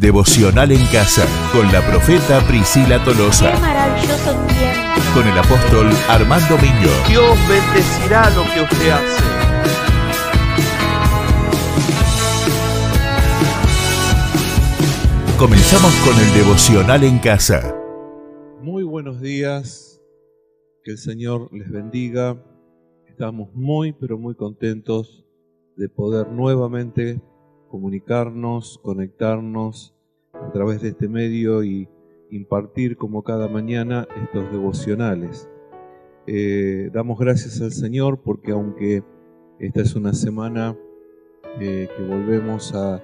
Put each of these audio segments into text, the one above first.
Devocional en casa con la profeta Priscila Tolosa. Qué maravilloso tiempo. Con el apóstol Armando Miño. Dios bendecirá lo que usted hace. Comenzamos con el Devocional en casa. Muy buenos días, que el Señor les bendiga. Estamos muy, pero muy contentos de poder nuevamente comunicarnos, conectarnos a través de este medio y impartir como cada mañana estos devocionales. Eh, damos gracias al Señor porque aunque esta es una semana eh, que volvemos a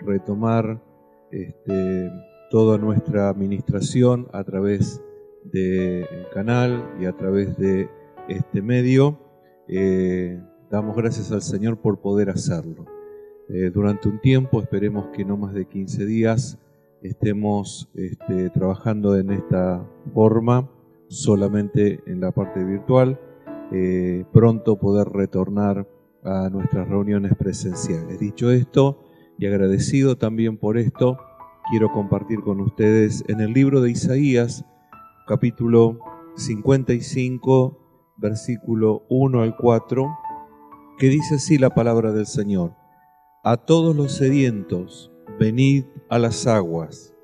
retomar este, toda nuestra administración a través del canal y a través de este medio, eh, damos gracias al Señor por poder hacerlo. Eh, durante un tiempo, esperemos que no más de 15 días, estemos este, trabajando en esta forma, solamente en la parte virtual, eh, pronto poder retornar a nuestras reuniones presenciales. Dicho esto, y agradecido también por esto, quiero compartir con ustedes en el libro de Isaías, capítulo 55, versículo 1 al 4, que dice así la palabra del Señor. A todos los sedientos, venid a las aguas.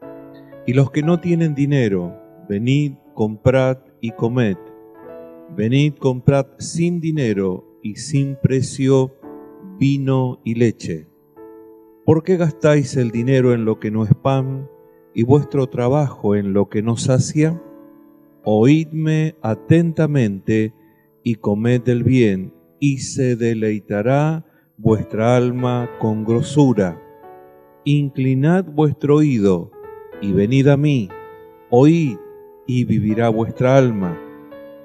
Y los que no tienen dinero, venid, comprad y comed. Venid, comprad sin dinero y sin precio vino y leche. ¿Por qué gastáis el dinero en lo que no es pan y vuestro trabajo en lo que no sacia? Oídme atentamente y comed el bien, y se deleitará vuestra alma con grosura. Inclinad vuestro oído y venid a mí, oíd y vivirá vuestra alma,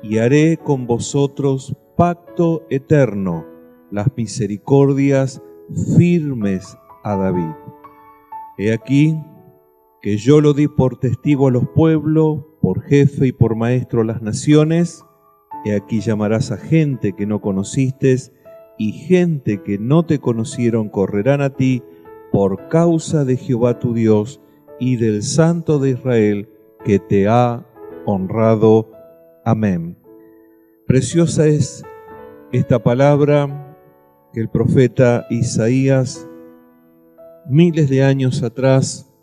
y haré con vosotros pacto eterno, las misericordias firmes a David. He aquí que yo lo di por testigo a los pueblos, por jefe y por maestro a las naciones, he aquí llamarás a gente que no conociste, y gente que no te conocieron correrán a ti por causa de Jehová tu Dios y del Santo de Israel que te ha honrado. Amén. Preciosa es esta palabra que el profeta Isaías miles de años atrás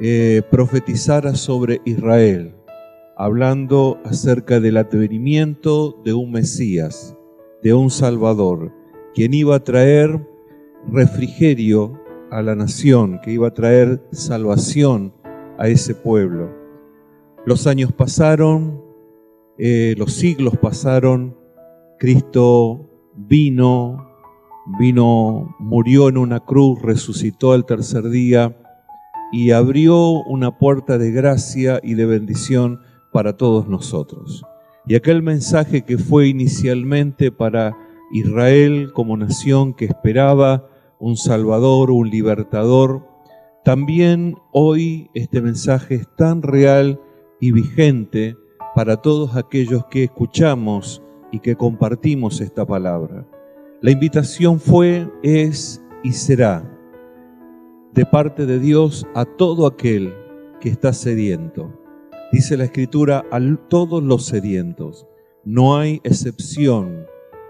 eh, profetizara sobre Israel, hablando acerca del advenimiento de un Mesías de un Salvador, quien iba a traer refrigerio a la nación, que iba a traer salvación a ese pueblo. Los años pasaron, eh, los siglos pasaron, Cristo vino, vino, murió en una cruz, resucitó al tercer día y abrió una puerta de gracia y de bendición para todos nosotros. Y aquel mensaje que fue inicialmente para Israel como nación que esperaba un Salvador, un libertador, también hoy este mensaje es tan real y vigente para todos aquellos que escuchamos y que compartimos esta palabra. La invitación fue, es y será de parte de Dios a todo aquel que está sediento Dice la escritura a todos los sedientos. No hay excepción.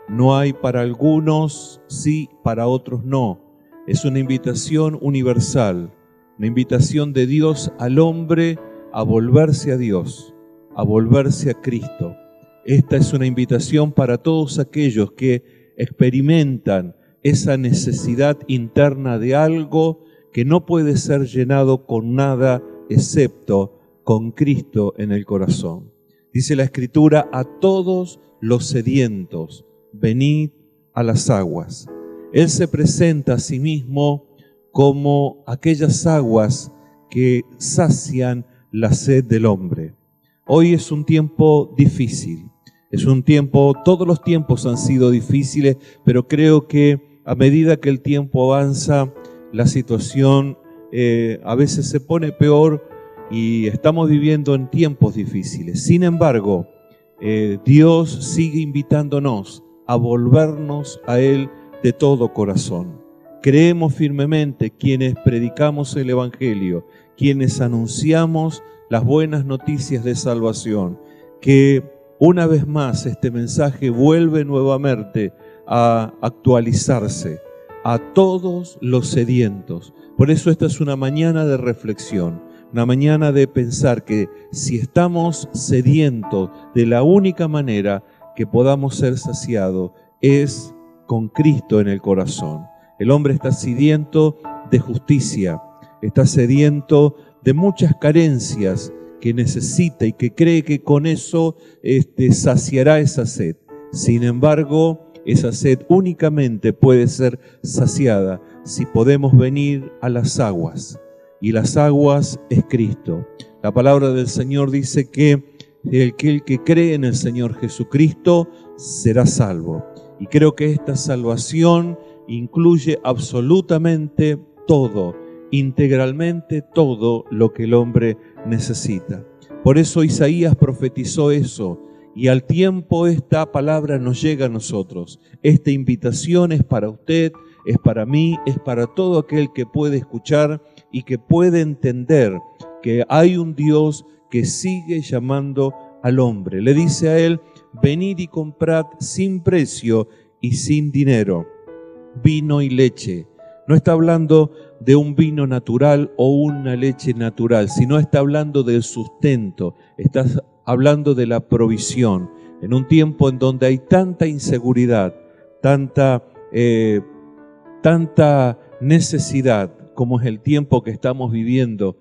No hay para algunos sí, para otros no. Es una invitación universal, una invitación de Dios al hombre a volverse a Dios, a volverse a Cristo. Esta es una invitación para todos aquellos que experimentan esa necesidad interna de algo que no puede ser llenado con nada excepto con Cristo en el corazón. Dice la Escritura, a todos los sedientos, venid a las aguas. Él se presenta a sí mismo como aquellas aguas que sacian la sed del hombre. Hoy es un tiempo difícil, es un tiempo, todos los tiempos han sido difíciles, pero creo que a medida que el tiempo avanza, la situación eh, a veces se pone peor y estamos viviendo en tiempos difíciles. Sin embargo, eh, Dios sigue invitándonos a volvernos a Él de todo corazón. creemos firmemente quienes predicamos el Evangelio, quienes anunciamos las buenas noticias de salvación, que una vez más este mensaje vuelve nuevamente a actualizarse a todos los sedientos. Por eso esta es una mañana de reflexión, una mañana de pensar que si estamos sedientos de la única manera que podamos ser saciados es con Cristo en el corazón. El hombre está sediento de justicia, está sediento de muchas carencias que necesita y que cree que con eso este, saciará esa sed. Sin embargo, esa sed únicamente puede ser saciada si podemos venir a las aguas. Y las aguas es Cristo. La palabra del Señor dice que el que, cree en el Señor Jesucristo será salvo. Y creo que esta salvación incluye absolutamente todo, integralmente todo lo que el hombre necesita. Por eso Isaías profetizó eso y al tiempo esta palabra nos llega a nosotros. Esta invitación es para usted, es para mí, es para todo aquel que puede escuchar y que puede entender que hay un Dios que sigue llamando al hombre. Le dice a él, venid y comprad sin precio y sin dinero vino y leche. No está hablando de un vino natural o una leche natural, sino está hablando del sustento, está hablando de la provisión. En un tiempo en donde hay tanta inseguridad, tanta, eh, tanta necesidad, como es el tiempo que estamos viviendo,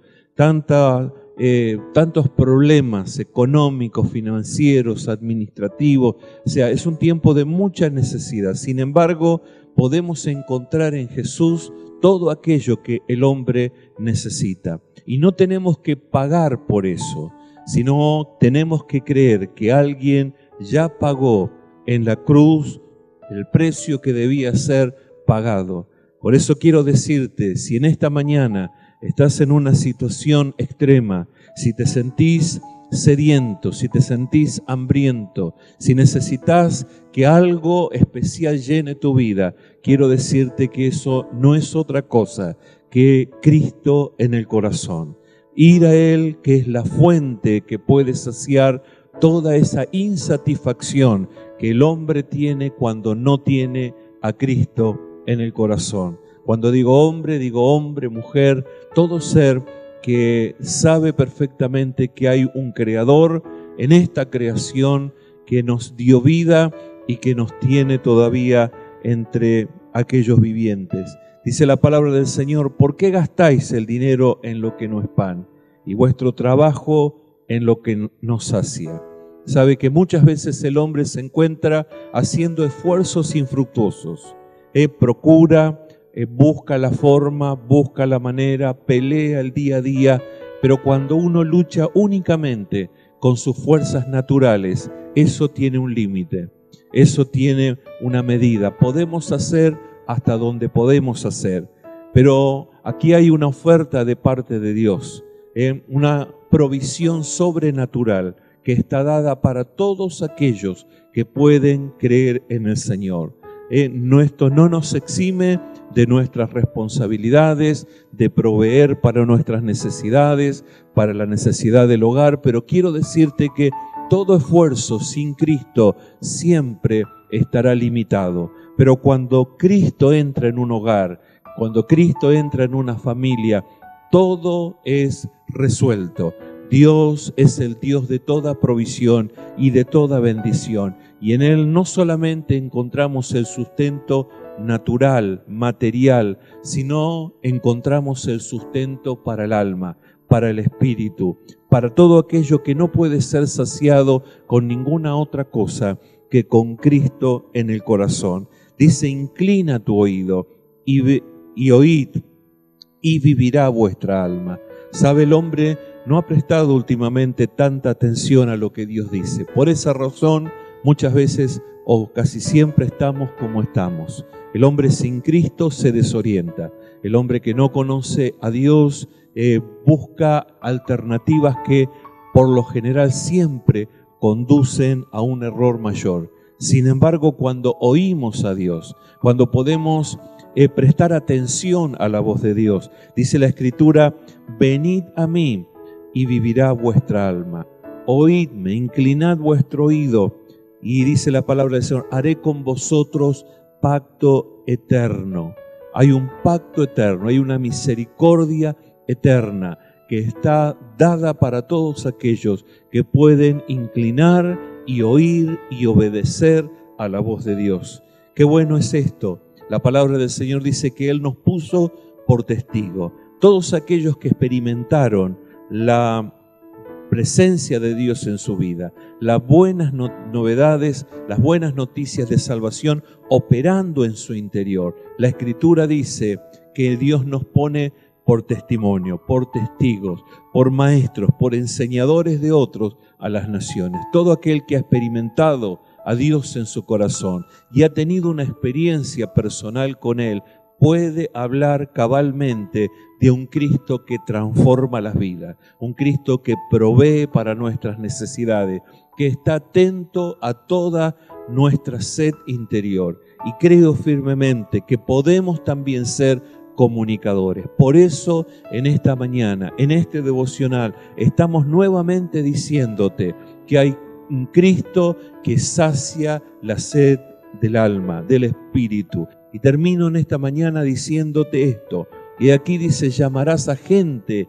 eh, tantos problemas económicos, financieros, administrativos. O sea, es un tiempo de mucha necesidad. Sin embargo, podemos encontrar en Jesús todo aquello que el hombre necesita. Y no tenemos que pagar por eso, sino tenemos que creer que alguien ya pagó en la cruz el precio que debía ser pagado. Por eso quiero decirte, si en esta mañana estás en una situación extrema, si te sentís sediento, si te sentís hambriento, si necesitas que algo especial llene tu vida, quiero decirte que eso no es otra cosa que Cristo en el corazón. Ir a Él, que es la fuente que puede saciar toda esa insatisfacción que el hombre tiene cuando no tiene a Cristo en el corazón. Cuando digo hombre, digo hombre, mujer, todo ser que sabe perfectamente que hay un creador en esta creación que nos dio vida y que nos tiene todavía entre aquellos vivientes. Dice la palabra del Señor, ¿por qué gastáis el dinero en lo que no es pan y vuestro trabajo en lo que no sacia? Sabe que muchas veces el hombre se encuentra haciendo esfuerzos infructuosos. Eh, procura, eh, busca la forma, busca la manera, pelea el día a día, pero cuando uno lucha únicamente con sus fuerzas naturales, eso tiene un límite, eso tiene una medida. Podemos hacer hasta donde podemos hacer, pero aquí hay una oferta de parte de Dios, eh, una provisión sobrenatural que está dada para todos aquellos que pueden creer en el Señor. Eh, esto no nos exime de nuestras responsabilidades, de proveer para nuestras necesidades, para la necesidad del hogar, pero quiero decirte que todo esfuerzo sin Cristo siempre estará limitado. Pero cuando Cristo entra en un hogar, cuando Cristo entra en una familia, todo es resuelto. Dios es el Dios de toda provisión y de toda bendición. Y en Él no solamente encontramos el sustento natural, material, sino encontramos el sustento para el alma, para el espíritu, para todo aquello que no puede ser saciado con ninguna otra cosa que con Cristo en el corazón. Dice, inclina tu oído y, y oíd, y vivirá vuestra alma. ¿Sabe el hombre? No ha prestado últimamente tanta atención a lo que Dios dice. Por esa razón, muchas veces o casi siempre estamos como estamos. El hombre sin Cristo se desorienta. El hombre que no conoce a Dios eh, busca alternativas que por lo general siempre conducen a un error mayor. Sin embargo, cuando oímos a Dios, cuando podemos eh, prestar atención a la voz de Dios. Dice la escritura, venid a mí y vivirá vuestra alma. Oídme, inclinad vuestro oído. Y dice la palabra del Señor, haré con vosotros pacto eterno. Hay un pacto eterno, hay una misericordia eterna que está dada para todos aquellos que pueden inclinar y oír y obedecer a la voz de Dios. Qué bueno es esto. La palabra del Señor dice que Él nos puso por testigo. Todos aquellos que experimentaron la presencia de Dios en su vida, las buenas novedades, las buenas noticias de salvación operando en su interior. La escritura dice que Dios nos pone por testimonio, por testigos, por maestros, por enseñadores de otros a las naciones. Todo aquel que ha experimentado a Dios en su corazón y ha tenido una experiencia personal con Él, puede hablar cabalmente de un Cristo que transforma las vidas, un Cristo que provee para nuestras necesidades, que está atento a toda nuestra sed interior. Y creo firmemente que podemos también ser comunicadores. Por eso en esta mañana, en este devocional, estamos nuevamente diciéndote que hay un Cristo que sacia la sed del alma, del espíritu. Y termino en esta mañana diciéndote esto. Y aquí dice, llamarás a gente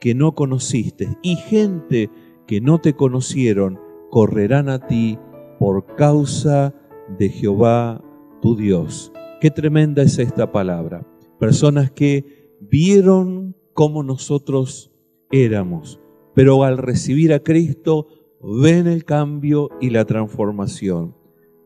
que no conociste y gente que no te conocieron, correrán a ti por causa de Jehová tu Dios. Qué tremenda es esta palabra. Personas que vieron cómo nosotros éramos, pero al recibir a Cristo ven el cambio y la transformación.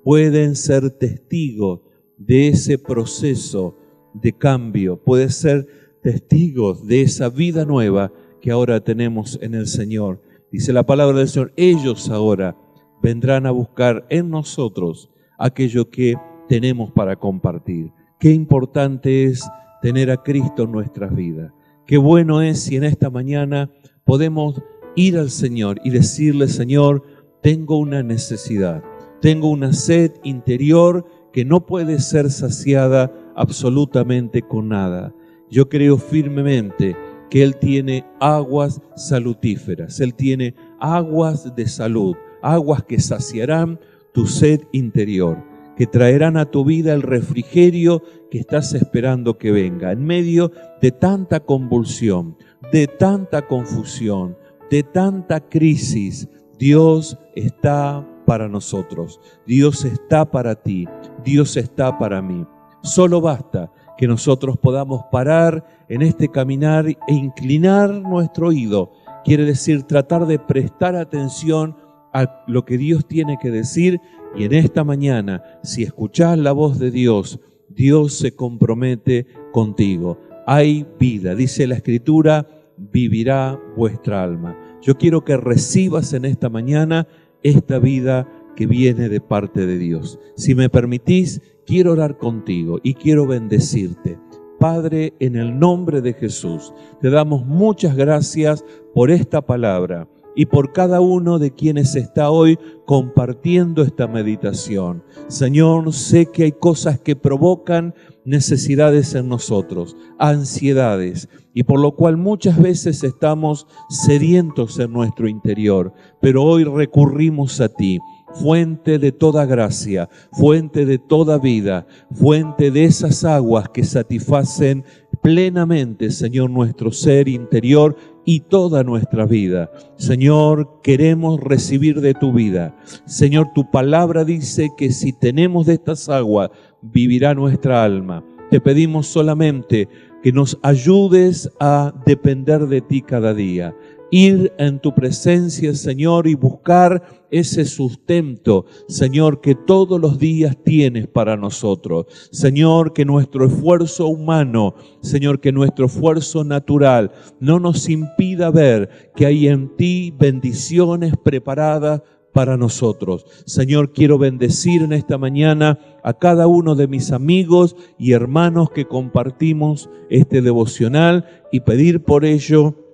Pueden ser testigos de ese proceso de cambio, puede ser testigos de esa vida nueva que ahora tenemos en el Señor. Dice la palabra del Señor, ellos ahora vendrán a buscar en nosotros aquello que tenemos para compartir. Qué importante es tener a Cristo en nuestras vidas. Qué bueno es si en esta mañana podemos ir al Señor y decirle, Señor, tengo una necesidad, tengo una sed interior que no puede ser saciada absolutamente con nada. Yo creo firmemente que Él tiene aguas salutíferas, Él tiene aguas de salud, aguas que saciarán tu sed interior, que traerán a tu vida el refrigerio que estás esperando que venga. En medio de tanta convulsión, de tanta confusión, de tanta crisis, Dios está para nosotros. Dios está para ti. Dios está para mí. Solo basta que nosotros podamos parar en este caminar e inclinar nuestro oído. Quiere decir tratar de prestar atención a lo que Dios tiene que decir y en esta mañana, si escuchás la voz de Dios, Dios se compromete contigo. Hay vida, dice la Escritura, vivirá vuestra alma. Yo quiero que recibas en esta mañana esta vida que viene de parte de Dios. Si me permitís, quiero orar contigo y quiero bendecirte. Padre, en el nombre de Jesús, te damos muchas gracias por esta palabra y por cada uno de quienes está hoy compartiendo esta meditación. Señor, sé que hay cosas que provocan necesidades en nosotros, ansiedades, y por lo cual muchas veces estamos sedientos en nuestro interior, pero hoy recurrimos a ti fuente de toda gracia, fuente de toda vida, fuente de esas aguas que satisfacen plenamente, Señor, nuestro ser interior y toda nuestra vida. Señor, queremos recibir de tu vida. Señor, tu palabra dice que si tenemos de estas aguas, vivirá nuestra alma. Te pedimos solamente que nos ayudes a depender de ti cada día. Ir en tu presencia, Señor, y buscar ese sustento, Señor, que todos los días tienes para nosotros. Señor, que nuestro esfuerzo humano, Señor, que nuestro esfuerzo natural no nos impida ver que hay en ti bendiciones preparadas para nosotros. Señor, quiero bendecir en esta mañana a cada uno de mis amigos y hermanos que compartimos este devocional y pedir por ello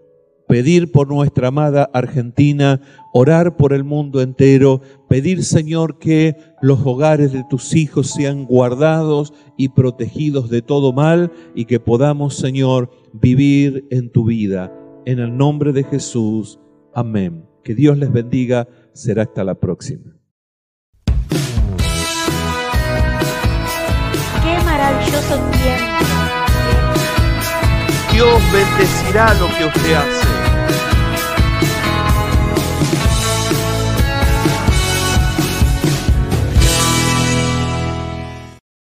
pedir por nuestra amada Argentina, orar por el mundo entero, pedir Señor que los hogares de tus hijos sean guardados y protegidos de todo mal y que podamos Señor vivir en tu vida. En el nombre de Jesús. Amén. Que Dios les bendiga. Será hasta la próxima. Qué maravilloso tiempo. Dios bendecirá lo que usted hace.